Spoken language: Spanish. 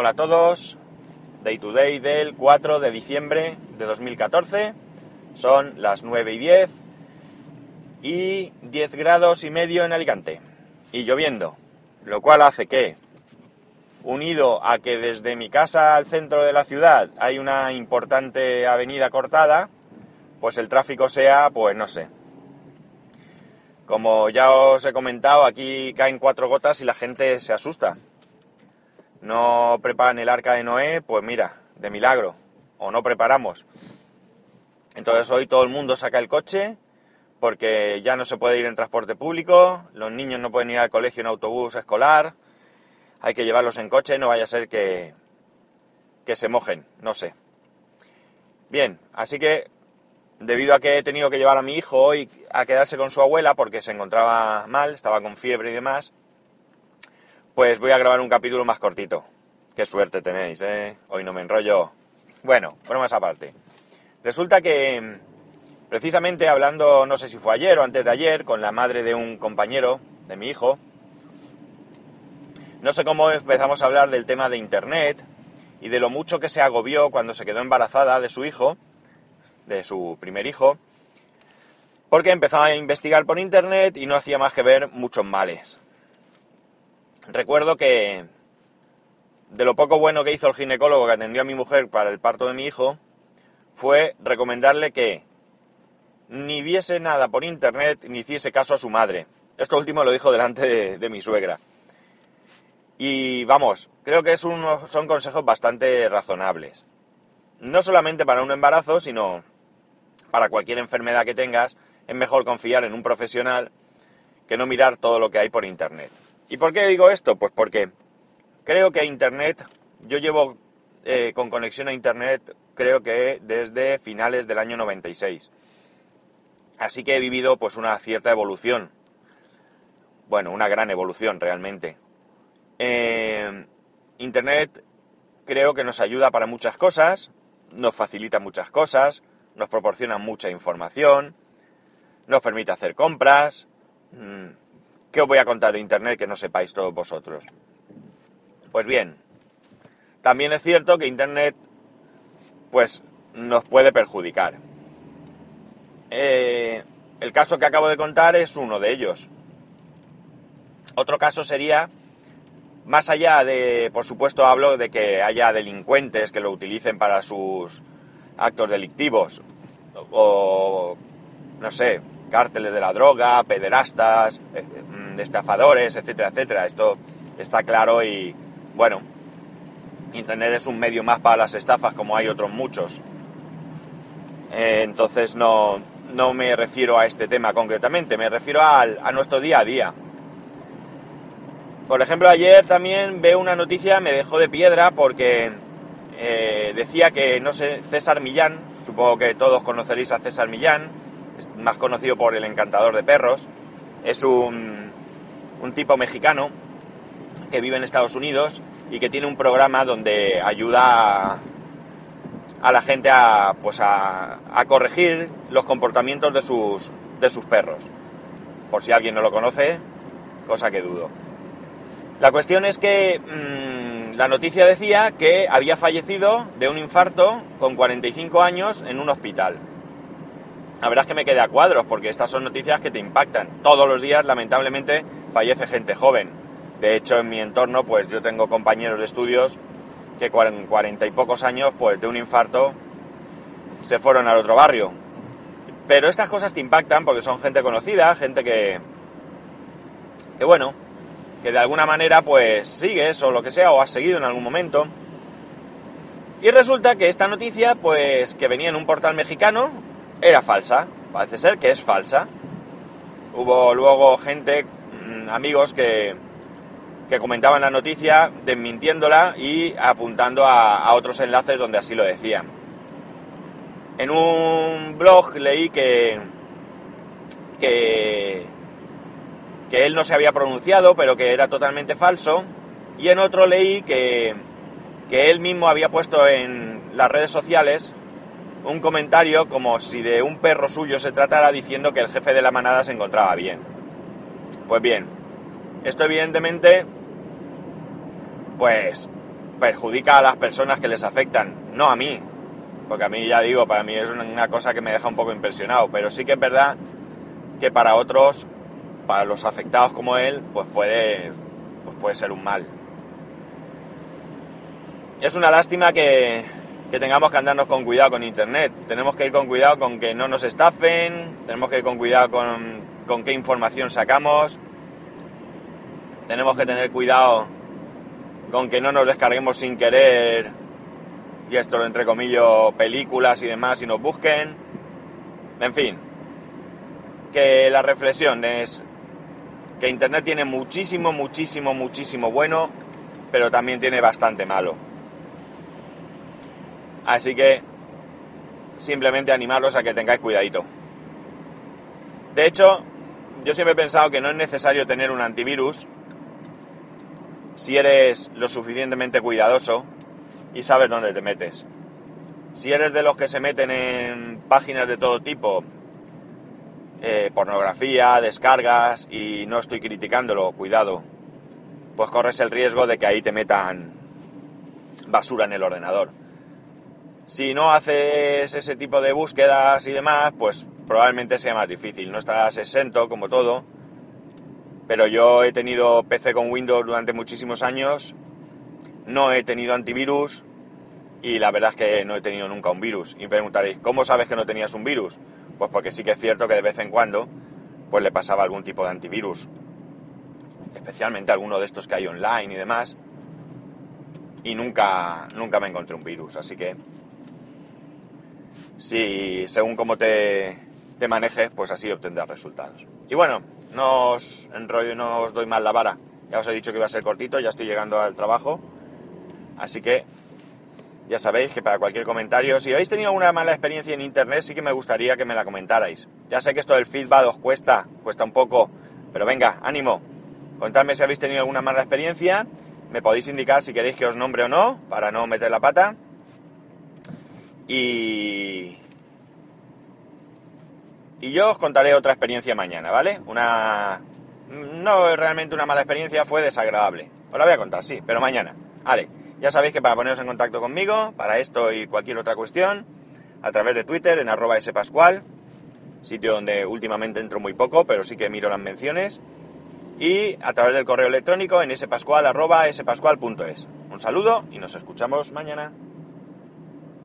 Hola a todos, Day to Day del 4 de diciembre de 2014, son las 9 y 10 y 10 grados y medio en Alicante y lloviendo, lo cual hace que, unido a que desde mi casa al centro de la ciudad hay una importante avenida cortada, pues el tráfico sea, pues no sé. Como ya os he comentado, aquí caen cuatro gotas y la gente se asusta. No preparan el arca de Noé, pues mira, de milagro. O no preparamos. Entonces hoy todo el mundo saca el coche porque ya no se puede ir en transporte público, los niños no pueden ir al colegio en autobús escolar, hay que llevarlos en coche, no vaya a ser que, que se mojen, no sé. Bien, así que debido a que he tenido que llevar a mi hijo hoy a quedarse con su abuela porque se encontraba mal, estaba con fiebre y demás, pues voy a grabar un capítulo más cortito. Qué suerte tenéis, ¿eh? Hoy no me enrollo. Bueno, más aparte. Resulta que precisamente hablando, no sé si fue ayer o antes de ayer, con la madre de un compañero, de mi hijo, no sé cómo empezamos a hablar del tema de Internet y de lo mucho que se agobió cuando se quedó embarazada de su hijo, de su primer hijo, porque empezaba a investigar por Internet y no hacía más que ver muchos males. Recuerdo que de lo poco bueno que hizo el ginecólogo que atendió a mi mujer para el parto de mi hijo, fue recomendarle que ni viese nada por internet ni hiciese caso a su madre. Esto último lo dijo delante de, mi suegra. Y vamos, creo que son consejos bastante razonables. No solamente para un embarazo, sino para cualquier enfermedad que tengas, es mejor confiar en un profesional que no mirar todo lo que hay por internet. ¿Y por qué digo esto? Pues porque creo que internet, yo llevo eh, con conexión a internet creo que desde finales del año 96. Así que he vivido pues una cierta evolución. Bueno, una gran evolución realmente. Eh, Internet creo que nos ayuda para muchas cosas, nos facilita muchas cosas, nos proporciona mucha información, nos permite hacer compras. Mm, ¿Qué os voy a contar de Internet que no sepáis todos vosotros? Pues bien, también es cierto que Internet pues nos puede perjudicar. Eh, el caso que acabo de contar es uno de ellos. Otro caso sería, más allá de, por supuesto hablo de que haya delincuentes que lo utilicen para sus actos delictivos, o, no sé, cárteles de la droga, pederastas, eh, mm, estafadores, etcétera, etcétera. Esto está claro y, bueno, Internet es un medio más para las estafas como hay otros muchos. Eh, entonces no, no me refiero a este tema concretamente, me refiero a nuestro día a día. Por ejemplo, ayer también veo una noticia, me dejó de piedra porque eh, decía que, no sé, César Millán, supongo que todos conoceréis a César Millán, más conocido por el encantador de perros, es un, un tipo mexicano que vive en Estados Unidos y que tiene un programa donde ayuda a a la gente a, pues a, corregir los comportamientos de sus, de sus perros. Por si alguien no lo conoce, cosa que dudo. La cuestión es que mm, la noticia decía que había fallecido de un infarto con 45 años en un hospital. La verdad es que me quedé a cuadros porque estas son noticias que te impactan. Todos los días, lamentablemente, fallece gente joven. De hecho, en mi entorno, pues yo tengo compañeros de estudios que con cuarenta y pocos años, pues de un infarto, se fueron al otro barrio. Pero estas cosas te impactan porque son gente conocida, gente que, que bueno, que de alguna manera pues sigues o lo que sea, o has seguido en algún momento. Y resulta que esta noticia, pues que venía en un portal mexicano, era falsa. Parece ser que es falsa. Hubo luego gente, amigos que, que comentaban la noticia desmintiéndola y apuntando a, otros enlaces donde así lo decían. En un blog leí que, que, que él no se había pronunciado, pero que era totalmente falso. Y en otro leí que, que él mismo había puesto en las redes sociales un comentario como si de un perro suyo se tratara diciendo que el jefe de la manada se encontraba bien. Pues bien, esto evidentemente pues perjudica a las personas que les afectan, no a mí, porque a mí ya digo, para mí es una cosa que me deja un poco impresionado, pero sí que es verdad que para otros, para los afectados como él, pues puede, pues puede ser un mal. Es una lástima que, que tengamos que andarnos con cuidado con Internet. Tenemos que ir con cuidado con que no nos estafen, tenemos que ir con cuidado con, con qué información sacamos, tenemos que tener cuidado con que no nos descarguemos sin querer, y esto lo entrecomillo, películas y demás y nos busquen. En fin, que la reflexión es que Internet tiene muchísimo, muchísimo, muchísimo bueno, pero también tiene bastante malo. Así que simplemente animarlos a que tengáis cuidadito. De hecho, yo siempre he pensado que no es necesario tener un antivirus si eres lo suficientemente cuidadoso y sabes dónde te metes. Si eres de los que se meten en páginas de todo tipo, eh, pornografía, descargas, y no estoy criticándolo, cuidado, pues corres el riesgo de que ahí te metan basura en el ordenador. Si no haces ese tipo de búsquedas y demás, pues probablemente sea más difícil. No estarás exento como todo, pero yo he tenido PC con Windows durante muchísimos años, no he tenido antivirus y la verdad es que no he tenido nunca un virus. Y preguntaréis, ¿cómo sabes que no tenías un virus? Pues porque sí que es cierto que de vez en cuando pues le pasaba algún tipo de antivirus. Especialmente alguno de estos que hay online y demás. Y nunca, nunca me encontré un virus. Así que, si según cómo te, te manejes, pues así obtendrás resultados. Y bueno, no os enrollo, no os doy mal la vara. Ya os he dicho que iba a ser cortito, ya estoy llegando al trabajo. Así que ya sabéis que para cualquier comentario, si habéis tenido alguna mala experiencia en internet, sí que me gustaría que me la comentarais. Ya sé que esto del feedback os cuesta, cuesta un poco, pero venga, ánimo. Contadme si habéis tenido alguna mala experiencia. Me podéis indicar si queréis que os nombre o no, para no meter la pata. Y, y yo os contaré otra experiencia mañana, ¿vale? Una... No realmente una mala experiencia, fue desagradable. Os la voy a contar, sí, pero mañana. Vale, ya sabéis que para poneros en contacto conmigo, para esto y cualquier otra cuestión, a través de Twitter en arroba spascual, sitio donde últimamente entro muy poco, pero sí que miro las menciones, y a través del correo electrónico en spascual arroba spascual.es. Un saludo y nos escuchamos mañana.